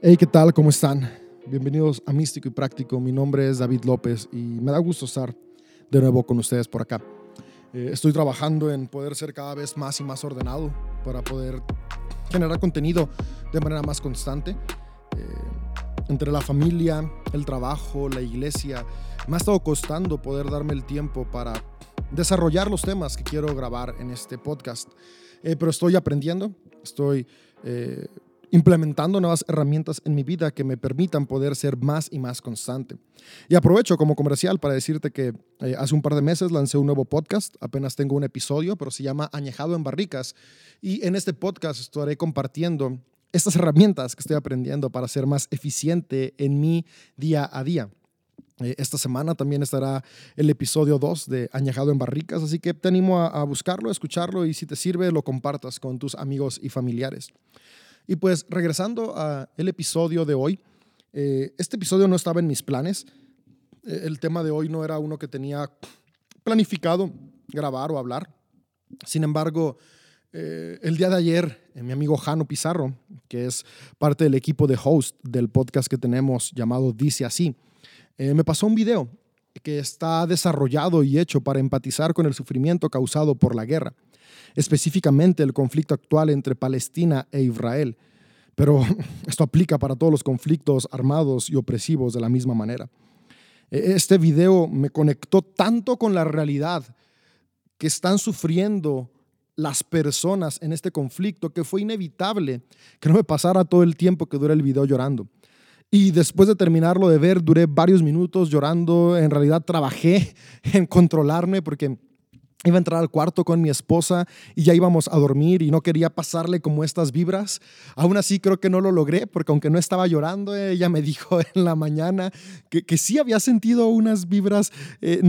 Hey, ¿qué tal? ¿Cómo están? Bienvenidos a Místico y Práctico. Mi nombre es David López y me da gusto estar de nuevo con ustedes por acá. Eh, estoy trabajando en poder ser cada vez más y más ordenado para poder generar contenido de manera más constante. Eh, entre la familia, el trabajo, la iglesia, me ha estado costando poder darme el tiempo para desarrollar los temas que quiero grabar en este podcast. Eh, pero estoy aprendiendo, estoy implementando nuevas herramientas en mi vida que me permitan poder ser más y más constante. Y aprovecho como comercial para decirte que eh, hace un par de meses lancé un nuevo podcast, apenas tengo un episodio, pero se llama Añejado en Barricas. Y en este podcast estaré compartiendo estas herramientas que estoy aprendiendo para ser más eficiente en mi día a día. Eh, esta semana también estará el episodio 2 de Añejado en Barricas, así que te animo a, a buscarlo, a escucharlo y si te sirve lo compartas con tus amigos y familiares. Y pues regresando al episodio de hoy, eh, este episodio no estaba en mis planes. Eh, el tema de hoy no era uno que tenía planificado grabar o hablar. Sin embargo, eh, el día de ayer, mi amigo Jano Pizarro, que es parte del equipo de host del podcast que tenemos llamado Dice Así, me pasó un video que está desarrollado y hecho para empatizar con el sufrimiento causado por la guerra específicamente el conflicto actual entre Palestina e Israel. Pero esto aplica para todos los conflictos armados y opresivos de la misma manera. E-, este video me conectó tanto con la realidad que están sufriendo las personas en este conflicto que fue inevitable que no me pasara todo el tiempo que dura el video llorando. Y después de terminarlo de ver, duré varios minutos llorando. En realidad trabajé en controlarme porque Iba a entrar al cuarto con mi esposa y ya íbamos a dormir y no quería pasarle como estas vibras. Aún así creo que no lo logré porque aunque no estaba llorando, ella me dijo en la mañana que, que sí había sentido unas vibras eh,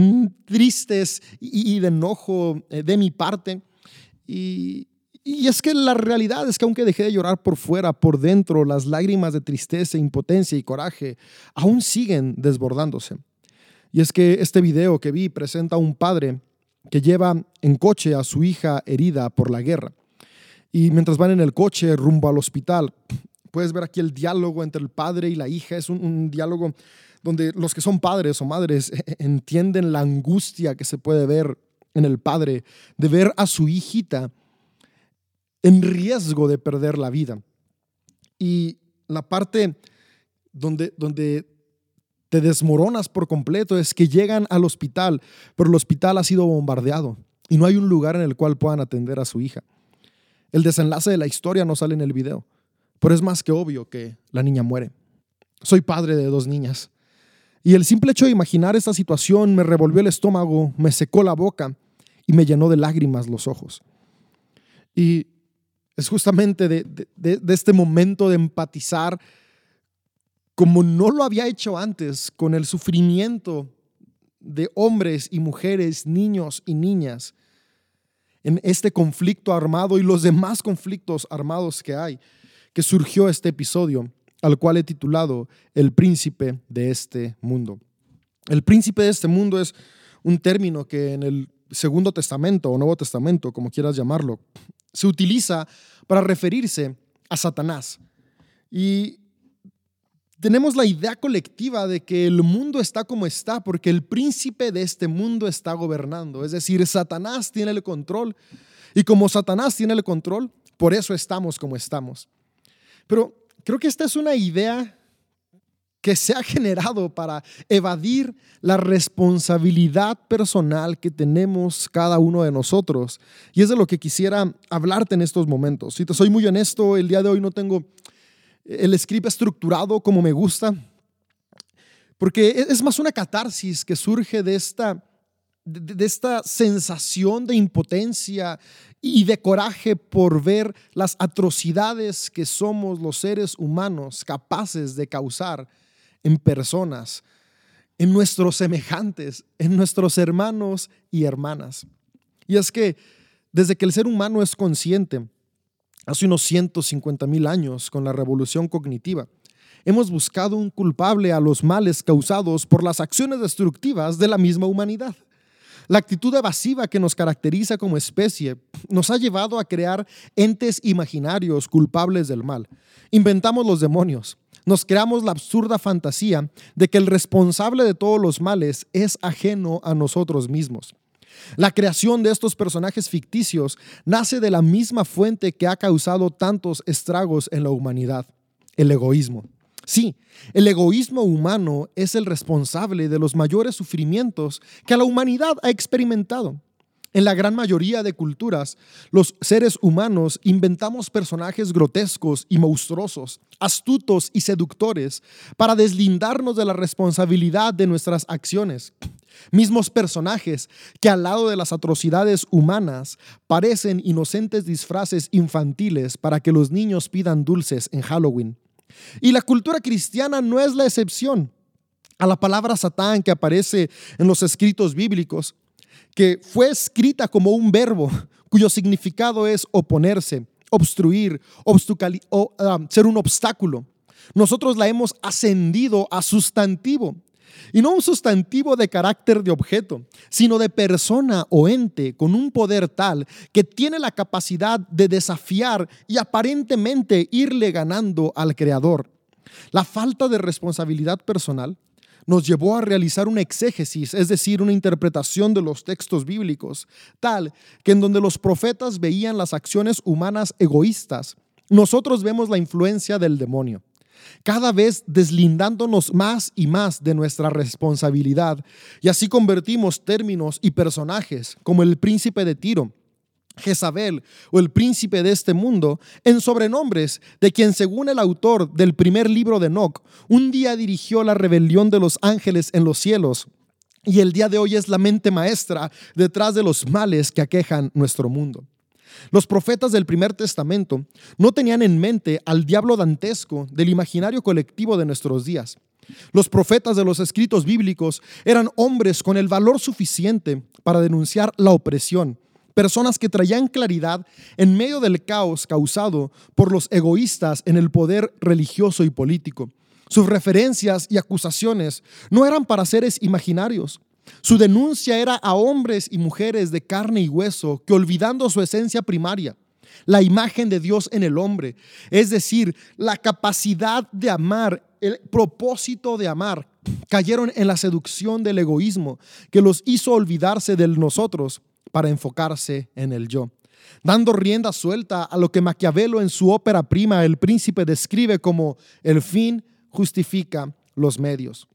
tristes y, de enojo eh, de mi parte. Y, y es que la realidad es que aunque dejé de llorar por fuera, por dentro, las lágrimas de tristeza, impotencia y coraje aún siguen desbordándose. Y es que este video que vi presenta a un padre que lleva en coche a su hija herida por la guerra. Y mientras van en el coche rumbo al hospital, puedes ver aquí el diálogo entre el padre y la hija. Es un, diálogo donde los que son padres o madres entienden la angustia que se puede ver en el padre de ver a su hijita en riesgo de perder la vida. Y la parte donde, donde te desmoronas por completo es que llegan al hospital, pero el hospital ha sido bombardeado y no hay un lugar en el cual puedan atender a su hija. El desenlace de la historia no sale en el video, pero es más que obvio que la niña muere. Soy padre de dos niñas y el simple hecho de imaginar esta situación me revolvió el estómago, me secó la boca y me llenó de lágrimas los ojos. Y es justamente de, de este momento de empatizar como no lo había hecho antes con el sufrimiento de hombres y mujeres, niños y niñas en este conflicto armado y los demás conflictos armados que hay, que surgió este episodio al cual he titulado El príncipe de este mundo. El príncipe de este mundo es un término que en el Segundo Testamento o Nuevo Testamento, como quieras llamarlo, se utiliza para referirse a Satanás. Y tenemos la idea colectiva de que el mundo está como está porque el príncipe de este mundo está gobernando. Es decir, Satanás tiene el control. Y como Satanás tiene el control, por eso estamos como estamos. Pero creo que esta es una idea que se ha generado para evadir la responsabilidad personal que tenemos cada uno de nosotros. Y es de lo que quisiera hablarte en estos momentos. Si te soy muy honesto, el día de hoy no tengo el script estructurado como me gusta, porque e-, es más una catarsis que surge de esta, de esta sensación de impotencia y de coraje por ver las atrocidades que somos los seres humanos capaces de causar en personas, en nuestros semejantes, en nuestros hermanos y hermanas. Y es que desde que el ser humano es consciente hace unos 150 mil años con la revolución cognitiva. Hemos buscado un culpable a los males causados por las acciones destructivas de la misma humanidad. La actitud evasiva que nos caracteriza como especie nos ha llevado a crear entes imaginarios culpables del mal. Inventamos los demonios, nos creamos la absurda fantasía de que el responsable de todos los males es ajeno a nosotros mismos. La creación de estos personajes ficticios nace de la misma fuente que ha causado tantos estragos en la humanidad, el egoísmo. Sí, el egoísmo humano es el responsable de los mayores sufrimientos que la humanidad ha experimentado. En la gran mayoría de culturas, los seres humanos inventamos personajes grotescos y monstruosos, astutos y seductores, para deslindarnos de la responsabilidad de nuestras acciones. Mismos personajes que al lado de las atrocidades humanas parecen inocentes disfraces infantiles para que los niños pidan dulces en Halloween. Y la cultura cristiana no es la excepción. A la palabra Satán que aparece en los escritos bíblicos, que fue escrita como un verbo cuyo significado es oponerse, obstruir, o, ah, ser un obstáculo. Nosotros la hemos ascendido a sustantivo. Y no un sustantivo de carácter de objeto, sino de persona o ente con un poder tal que tiene la capacidad de desafiar y aparentemente irle ganando al Creador. La falta de responsabilidad personal nos llevó a realizar una exégesis, es decir, una interpretación de los textos bíblicos, tal que en donde los profetas veían las acciones humanas egoístas, nosotros vemos la influencia del demonio cada vez deslindándonos más y más de nuestra responsabilidad. Y así convertimos términos y personajes como el príncipe de Tiro, Jezabel o el príncipe de este mundo en sobrenombres de quien según el autor del primer libro de Enoch, un día dirigió la rebelión de los ángeles en los cielos y el día de hoy es la mente maestra detrás de los males que aquejan nuestro mundo. Los profetas del primer testamento no tenían en mente al diablo dantesco del imaginario colectivo de nuestros días. Los profetas de los escritos bíblicos eran hombres con el valor suficiente para denunciar la opresión, personas que traían claridad en medio del caos causado por los egoístas en el poder religioso y político. Sus referencias y acusaciones no eran para seres imaginarios, su denuncia era a hombres y mujeres de carne y hueso que olvidando su esencia primaria, la imagen de Dios en el hombre, es decir, la capacidad de amar, el propósito de amar, cayeron en la seducción del egoísmo que los hizo olvidarse de nosotros para enfocarse en el yo. Dando rienda suelta a lo que Maquiavelo en su ópera prima El Príncipe describe como el fin justifica los medios.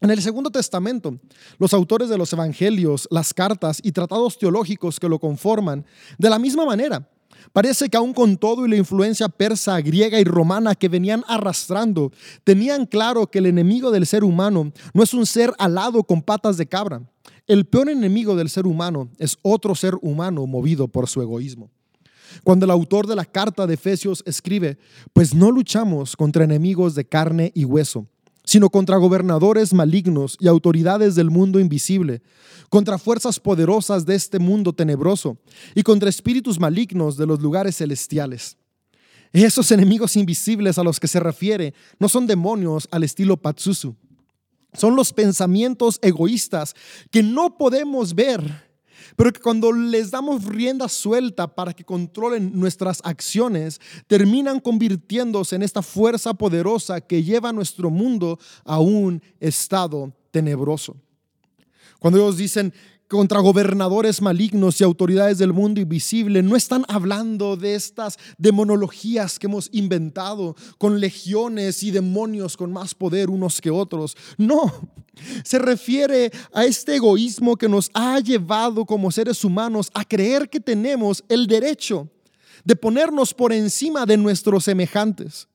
En el Segundo Testamento, los autores de los Evangelios, las cartas y tratados teológicos que lo conforman, de la misma manera, parece que aún con todo y la influencia persa, griega y romana que venían arrastrando, tenían claro que el enemigo del ser humano no es un ser alado con patas de cabra. El peor enemigo del ser humano es otro ser humano movido por su egoísmo. Cuando el autor de la carta de Efesios escribe, pues no luchamos contra enemigos de carne y hueso, sino contra gobernadores malignos y autoridades del mundo invisible, contra fuerzas poderosas de este mundo tenebroso y contra espíritus malignos de los lugares celestiales. Esos enemigos invisibles a los que se refiere no son demonios al estilo Patsusu, son los pensamientos egoístas que no podemos ver pero que cuando les damos rienda suelta para que controlen nuestras acciones, terminan convirtiéndose en esta fuerza poderosa que lleva nuestro mundo a un estado tenebroso. Cuando ellos dicen, contra gobernadores malignos y autoridades del mundo invisible. No están hablando de estas demonologías que hemos inventado con legiones y demonios con más poder unos que otros. No, se refiere a este egoísmo que nos ha llevado como seres humanos a creer que tenemos el derecho de ponernos por encima de nuestros semejantes.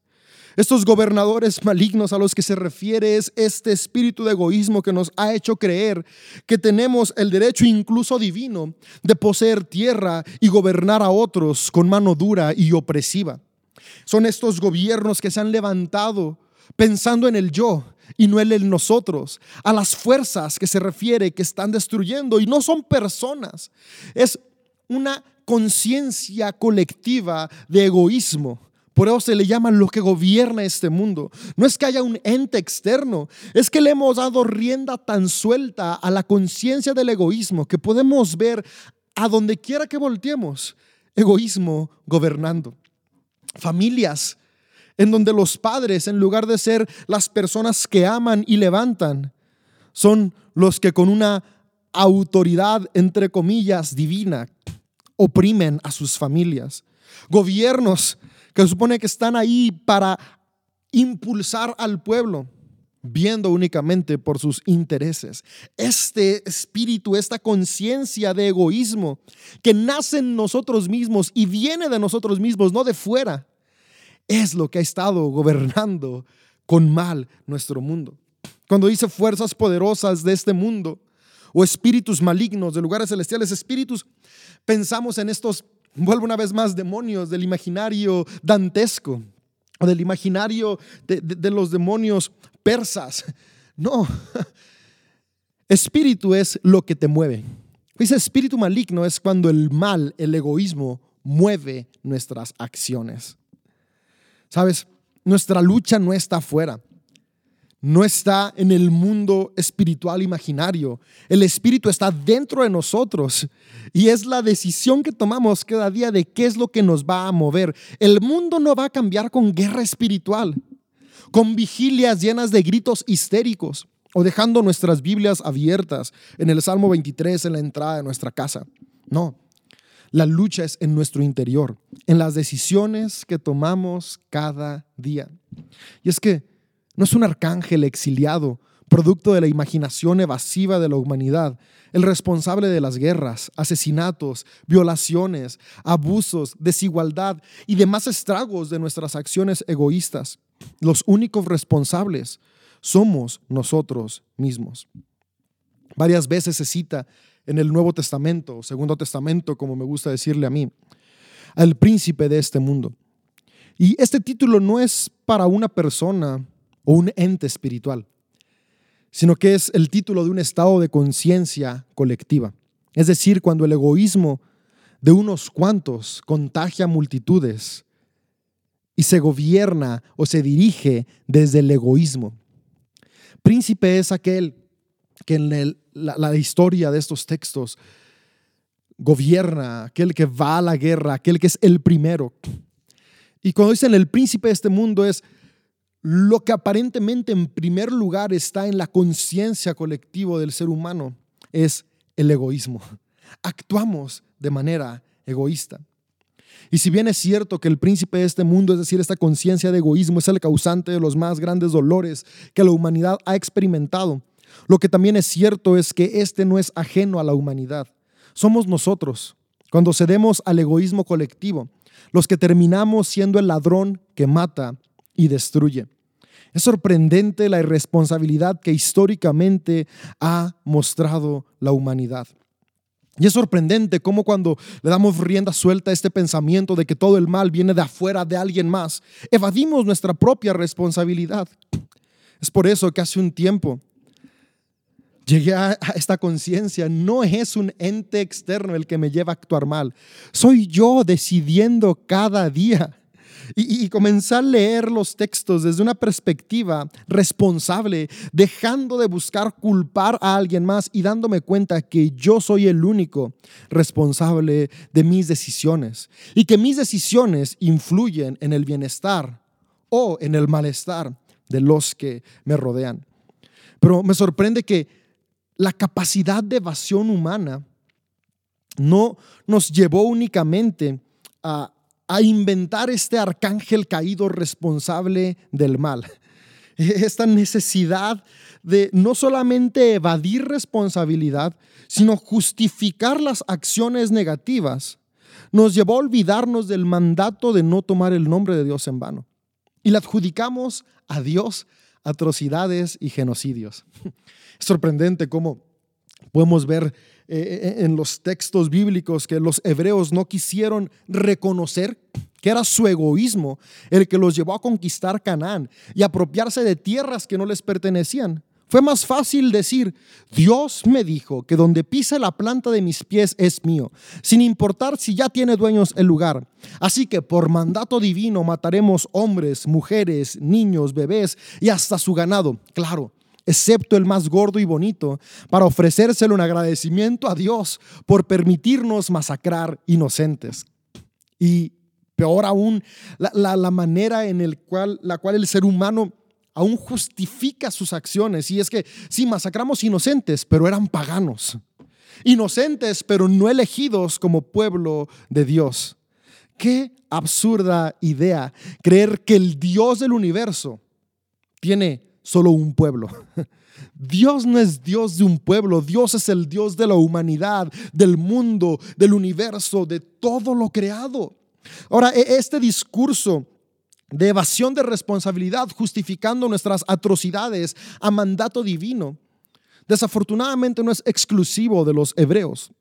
Estos gobernadores malignos a los que se refiere es este espíritu de egoísmo que nos ha hecho creer que tenemos el derecho incluso divino de poseer tierra y gobernar a otros con mano dura y opresiva. Son estos gobiernos que se han levantado pensando en el yo y no en el nosotros, a las fuerzas que se refiere que están destruyendo y no son personas, es una conciencia colectiva de egoísmo por eso se le llama lo que gobierna este mundo. No es que haya un ente externo, es que le hemos dado rienda tan suelta a la conciencia del egoísmo que podemos ver a donde quiera que volteemos, egoísmo gobernando. Familias en donde los padres, en lugar de ser las personas que aman y levantan, son los que con una autoridad, entre comillas, divina, oprimen a sus familias. Gobiernos que supone que están ahí para impulsar al pueblo, viendo únicamente por sus intereses. Este espíritu, esta conciencia de egoísmo que nace en nosotros mismos y viene de nosotros mismos, no de fuera, es lo que ha estado gobernando con mal nuestro mundo. Cuando dice fuerzas poderosas de este mundo o espíritus malignos de lugares celestiales, espíritus, pensamos en estos, vuelvo una vez más, demonios del imaginario dantesco o del imaginario de, de los demonios persas. No, espíritu es lo que te mueve. Dice espíritu maligno es cuando el mal, el egoísmo, mueve nuestras acciones. Sabes, nuestra lucha no está afuera no está en el mundo espiritual imaginario. El espíritu está dentro de nosotros y es la decisión que tomamos cada día de qué es lo que nos va a mover. El mundo no va a cambiar con guerra espiritual, con vigilias llenas de gritos histéricos o dejando nuestras Biblias abiertas en el Salmo 23 en la entrada de nuestra casa. No, la lucha es en nuestro interior, en las decisiones que tomamos cada día. Y es que no es un arcángel exiliado, producto de la imaginación evasiva de la humanidad, el responsable de las guerras, asesinatos, violaciones, abusos, desigualdad y demás estragos de nuestras acciones egoístas. Los únicos responsables somos nosotros mismos. Varias veces se cita en el Nuevo Testamento, Segundo Testamento, como me gusta decirle a mí, al príncipe de este mundo. Y este título no es para una persona o un ente espiritual, sino que es el título de un estado de conciencia colectiva. Es decir, cuando el egoísmo de unos cuantos contagia multitudes y se gobierna o se dirige desde el egoísmo. Príncipe es aquel que en la, la historia de estos textos gobierna, aquel que va a la guerra, aquel que es el primero. Y cuando dicen el príncipe de este mundo es lo que aparentemente en primer lugar está en la conciencia colectiva del ser humano es el egoísmo. Actuamos de manera egoísta. Y si bien es cierto que el príncipe de este mundo, es decir, esta conciencia de egoísmo, es el causante de los más grandes dolores que la humanidad ha experimentado, lo que también es cierto es que este no es ajeno a la humanidad. Somos nosotros, cuando cedemos al egoísmo colectivo, los que terminamos siendo el ladrón que mata y destruye. Es sorprendente la irresponsabilidad que históricamente ha mostrado la humanidad. Y es sorprendente cómo cuando le damos rienda suelta a este pensamiento de que todo el mal viene de afuera de alguien más, evadimos nuestra propia responsabilidad. Es por eso que hace un tiempo llegué a esta conciencia, no es un ente externo el que me lleva a actuar mal, soy yo decidiendo cada día y, comenzar a leer los textos desde una perspectiva responsable, dejando de buscar culpar a alguien más y dándome cuenta que yo soy el único responsable de mis decisiones y que mis decisiones influyen en el bienestar o en el malestar de los que me rodean. Pero me sorprende que la capacidad de evasión humana no nos llevó únicamente a, a inventar este arcángel caído responsable del mal. Esta necesidad de no solamente evadir responsabilidad, sino justificar las acciones negativas, nos llevó a olvidarnos del mandato de no tomar el nombre de Dios en vano. Y le adjudicamos a Dios atrocidades y genocidios. Es sorprendente cómo podemos ver eh, eh, en los textos bíblicos que los hebreos no quisieron reconocer que era su egoísmo el que los llevó a conquistar Canaán y apropiarse de tierras que no les pertenecían. Fue más fácil decir, Dios me dijo que donde pise la planta de mis pies es mío, sin importar si ya tiene dueños el lugar. Así que por mandato divino mataremos hombres, mujeres, niños, bebés y hasta su ganado. Claro, excepto el más gordo y bonito, para ofrecérselo en agradecimiento a Dios por permitirnos masacrar inocentes. Y peor aún, la, manera en el cual, la cual el ser humano aún justifica sus acciones. Y es que sí, masacramos inocentes, pero eran paganos. Inocentes, pero no elegidos como pueblo de Dios. Qué absurda idea creer que el Dios del universo tiene solo un pueblo. Dios no es Dios de un pueblo, Dios es el Dios de la humanidad, del mundo, del universo, de todo lo creado. Ahora, e-, este discurso de evasión de responsabilidad justificando nuestras atrocidades a mandato divino, desafortunadamente no es exclusivo de los hebreos.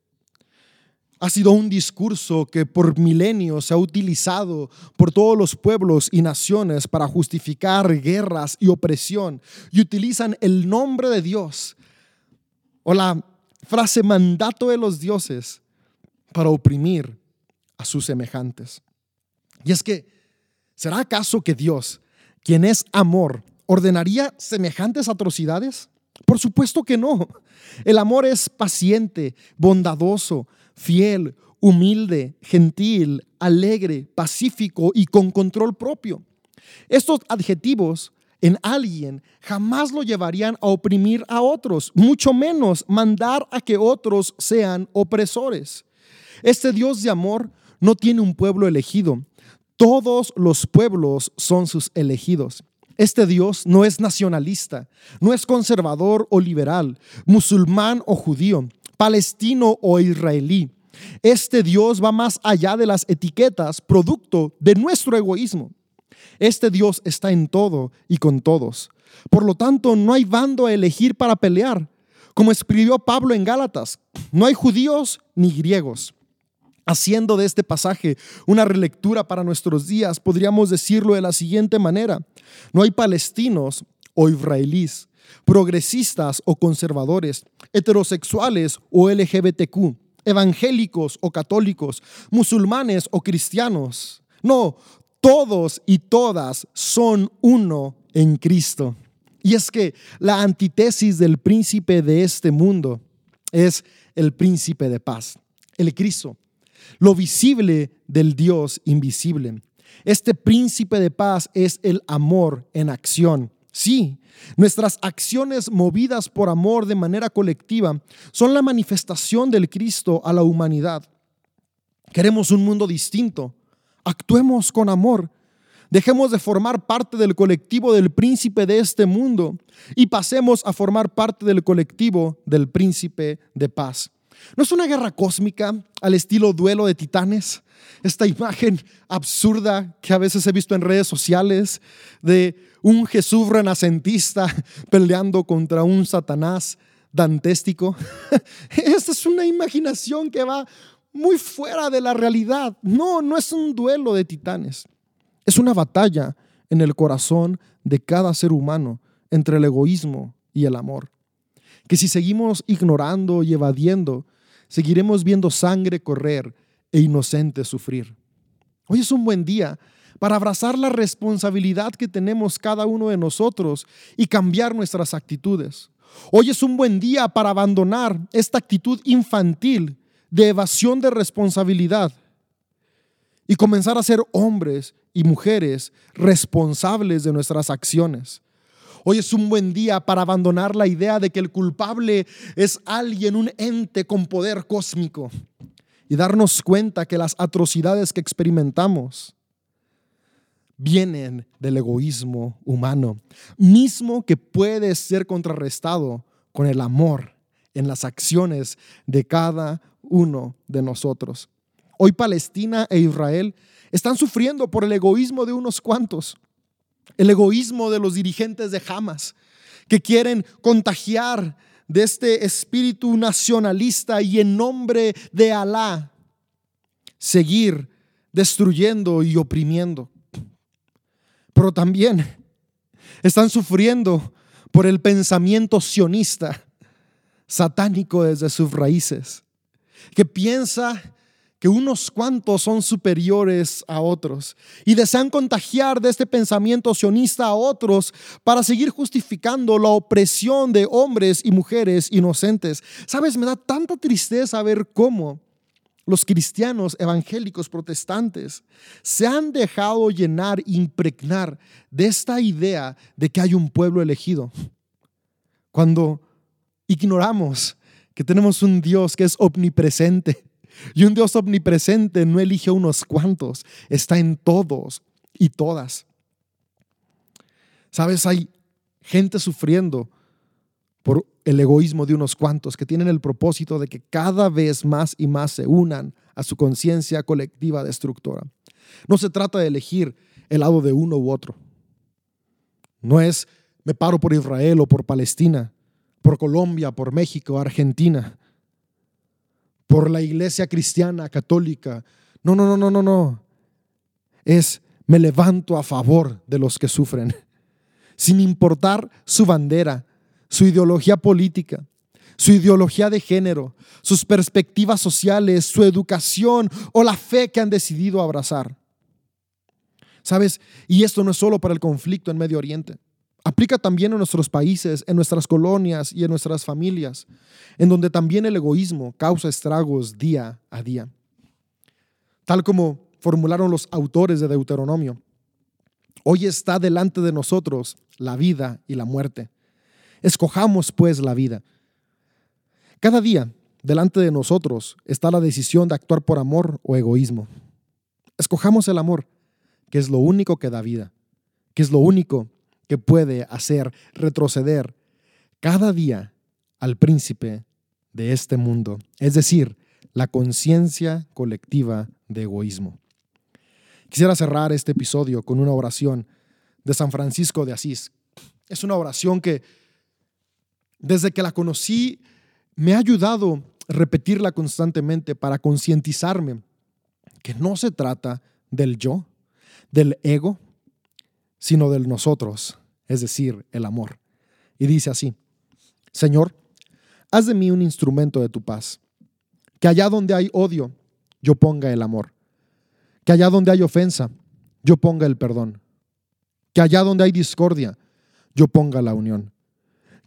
Ha sido un discurso que por milenios se ha utilizado por todos los pueblos y naciones para justificar guerras y opresión y utilizan el nombre de Dios o la frase mandato de los dioses para oprimir a sus semejantes. Y es que, ¿será acaso que Dios, quien es amor, ordenaría semejantes atrocidades? Por supuesto que no. El amor es paciente, bondadoso, fiel, humilde, gentil, alegre, pacífico y con control propio. Estos adjetivos en alguien jamás lo llevarían a oprimir a otros, mucho menos mandar a que otros sean opresores. Este Dios de amor no tiene un pueblo elegido. Todos los pueblos son sus elegidos. Este Dios no es nacionalista, no es conservador o liberal, musulmán o judío, palestino o israelí. Este Dios va más allá de las etiquetas, producto de nuestro egoísmo. Este Dios está en todo y con todos. Por lo tanto, no hay bando a elegir para pelear. Como escribió Pablo en Gálatas, no hay judíos ni griegos. Haciendo de este pasaje una relectura para nuestros días, podríamos decirlo de la siguiente manera. No hay palestinos o israelíes, progresistas o conservadores, heterosexuales o LGBTQ, evangélicos o católicos, musulmanes o cristianos. No, todos y todas son uno en Cristo. Y es que la antítesis del príncipe de este mundo es el príncipe de paz, el Cristo, lo visible del Dios invisible. Este príncipe de paz es el amor en acción. Sí, nuestras acciones movidas por amor de manera colectiva son la manifestación del Cristo a la humanidad. Queremos un mundo distinto. Actuemos con amor. Dejemos de formar parte del colectivo del príncipe de este mundo y pasemos a formar parte del colectivo del príncipe de paz. ¿No es una guerra cósmica al estilo duelo de titanes? Esta imagen absurda que a veces he visto en redes sociales de un Jesús renacentista peleando contra un Satanás dantéstico. Esta es una imaginación que va muy fuera de la realidad. No, no es un duelo de titanes. Es una batalla en el corazón de cada ser humano entre el egoísmo y el amor. Que si seguimos ignorando y evadiendo, seguiremos viendo sangre correr e inocentes sufrir. Hoy es un buen día para abrazar la responsabilidad que tenemos cada uno de nosotros y cambiar nuestras actitudes. Hoy es un buen día para abandonar esta actitud infantil de evasión de responsabilidad y comenzar a ser hombres y mujeres responsables de nuestras acciones. Hoy es un buen día para abandonar la idea de que el culpable es alguien, un ente con poder cósmico y darnos cuenta que las atrocidades que experimentamos vienen del egoísmo humano, mismo que puede ser contrarrestado con el amor en las acciones de cada uno de nosotros. Hoy Palestina e Israel están sufriendo por el egoísmo de unos cuantos, el egoísmo de los dirigentes de Hamas, que quieren contagiar de este espíritu nacionalista y en nombre de Alá seguir destruyendo y oprimiendo. Pero también están sufriendo por el pensamiento sionista, satánico desde sus raíces, que piensa que unos cuantos son superiores a otros y desean contagiar de este pensamiento sionista a otros para seguir justificando la opresión de hombres y mujeres inocentes. Sabes, me da tanta tristeza ver cómo los cristianos evangélicos protestantes se han dejado llenar, impregnar de esta idea de que hay un pueblo elegido. Cuando ignoramos que tenemos un Dios que es omnipresente. Y un Dios omnipresente no elige a unos cuantos, está en todos y todas. Sabes, hay gente sufriendo por el egoísmo de unos cuantos que tienen el propósito de que cada vez más y más se unan a su conciencia colectiva destructora. No se trata de elegir el lado de uno u otro. No es me paro por Israel o por Palestina, por Colombia, por México, Argentina, por la iglesia cristiana, católica. No, no, no, no, no, no. Es me levanto a favor de los que sufren, sin importar su bandera, su ideología política, su ideología de género, sus perspectivas sociales, su educación o la fe que han decidido abrazar. ¿Sabes? Y esto no es solo para el conflicto en Medio Oriente. Aplica también en nuestros países, en nuestras colonias y en nuestras familias, en donde también el egoísmo causa estragos día a día. Tal como formularon los autores de Deuteronomio, hoy está delante de nosotros la vida y la muerte Escojamos pues la vida. Cada día delante de nosotros está la decisión de actuar por amor o egoísmo. Escojamos el amor, que es lo único que da vida, que es lo único que puede hacer retroceder cada día al príncipe de este mundo, es decir, la conciencia colectiva de egoísmo. Quisiera cerrar este episodio con una oración de San Francisco de Asís. Es una oración que desde que la conocí, me ha ayudado a repetirla constantemente para concientizarme que no se trata del yo, del ego, sino del nosotros, es decir, el amor. Y dice así, Señor, haz de mí un instrumento de tu paz, que allá donde hay odio, yo ponga el amor, que allá donde hay ofensa, yo ponga el perdón, que allá donde hay discordia, yo ponga la unión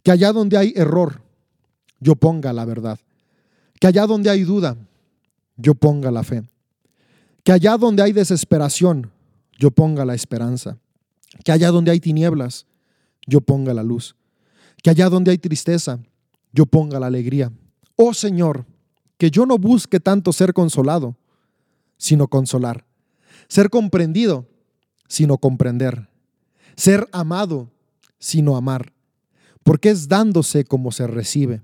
que allá donde hay error, yo ponga la verdad. Que allá donde hay duda, yo ponga la fe. Que allá donde hay desesperación, yo ponga la esperanza. Que allá donde hay tinieblas, yo ponga la luz. Que allá donde hay tristeza, yo ponga la alegría. Oh Señor, que yo no busque tanto ser consolado, sino consolar. Ser comprendido, sino comprender. Ser amado, sino amar porque es dándose como se recibe,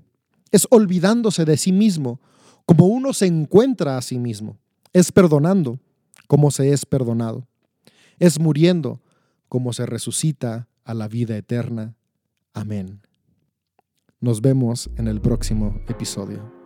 es olvidándose de sí mismo, como uno se encuentra a sí mismo, es perdonando como se es perdonado, es muriendo como se resucita a la vida eterna. Amén. Nos vemos en el próximo episodio.